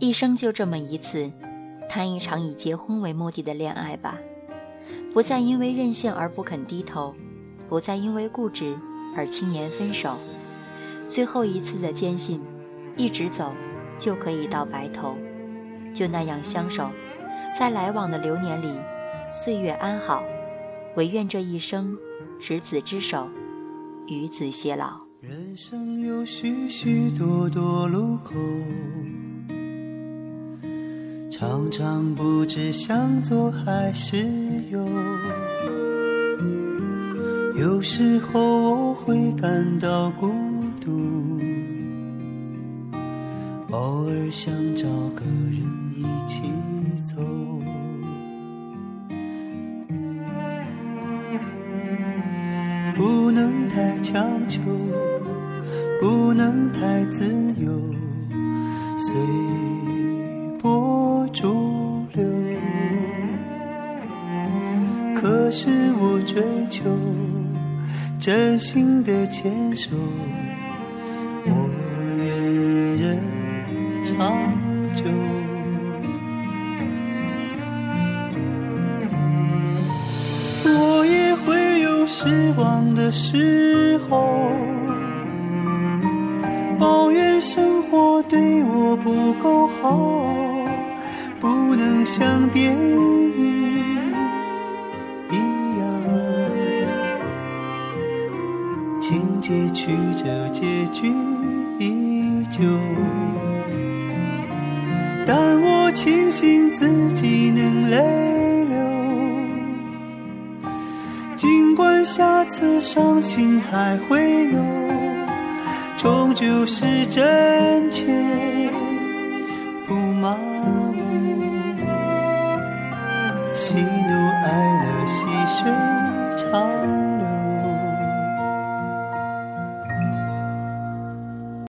一生就这么一次，谈一场以结婚为目的的恋爱吧，不再因为任性而不肯低头，不再因为固执而轻言分手。最后一次的坚信，一直走就可以到白头，就那样相守，在来往的流年里，岁月安好。唯愿这一生，执子之手，与子偕老。人生有许许多多路口。常常不知向左还是右，有时候我会感到孤独，偶尔想找个人一起走。不能太强求，不能太自由，随。可是我追求真心的牵手，我愿人长久。我也会有失望的时候，抱怨生活对我不够好。不能像电影情节曲折，结局依旧。但我庆幸自己能泪流，尽管下次伤心还会有，终究是真切，不麻木。喜怒哀乐，细水长流。